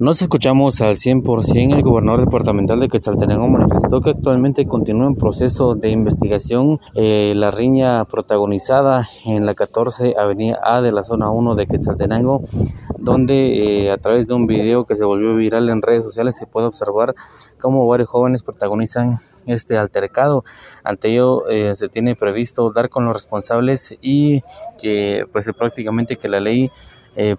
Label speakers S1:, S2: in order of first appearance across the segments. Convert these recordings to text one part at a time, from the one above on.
S1: Nos escuchamos al 100%. El gobernador departamental de Quetzaltenango manifestó que actualmente continúa en proceso de investigación eh, la riña protagonizada en la 14 Avenida A de la zona 1 de Quetzaltenango, donde eh, a través de un video que se volvió viral en redes sociales se puede observar cómo varios jóvenes protagonizan este altercado. Ante ello eh, se tiene previsto dar con los responsables y que pues prácticamente que la ley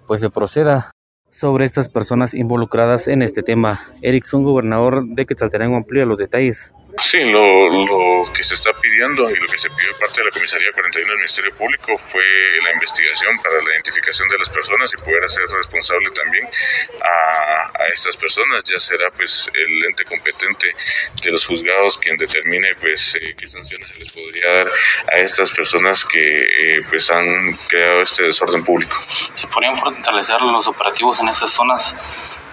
S1: pues se proceda sobre estas personas involucradas en este tema. Erickson, gobernador de Quetzaltenango, amplía los detalles.
S2: Sí, lo, lo, que se está pidiendo y lo que se pidió parte de la Comisaría 41 del Ministerio Público fue la investigación para la identificación de las personas y poder hacer responsable también a, a estas personas. Ya será pues el ente competente de los juzgados quien determine pues eh, qué sanciones se les podría dar a estas personas que eh, pues han creado este desorden público.
S1: ¿Se podrían fortalecer los operativos en esas zonas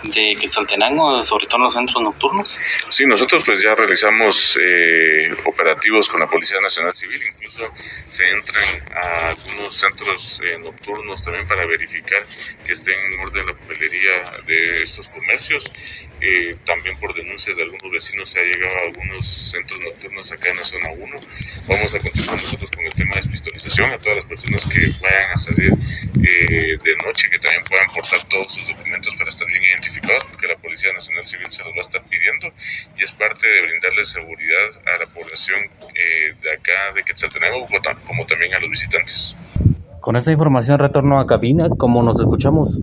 S1: de Quetzaltenango, sobre todo en los centros nocturnos?
S2: Sí, nosotros pues ya realizamos eh, operativos con la Policía Nacional Civil, incluso se entran a algunos centros eh, nocturnos también para verificar que estén en orden la papelería de estos comercios. Eh, también por denuncias de algunos vecinos se ha llegado a algunos centros nocturnos acá en la zona 1. Vamos a continuar nosotros con el tema de despistolización a todas las personas que vayan a salir de noche, que Policía Nacional Civil se los va a estar pidiendo y es parte de brindarle seguridad a la población eh, de acá de Quetzaltenango, como también a los visitantes.
S1: Con esta información retorno a cabina, como nos escuchamos.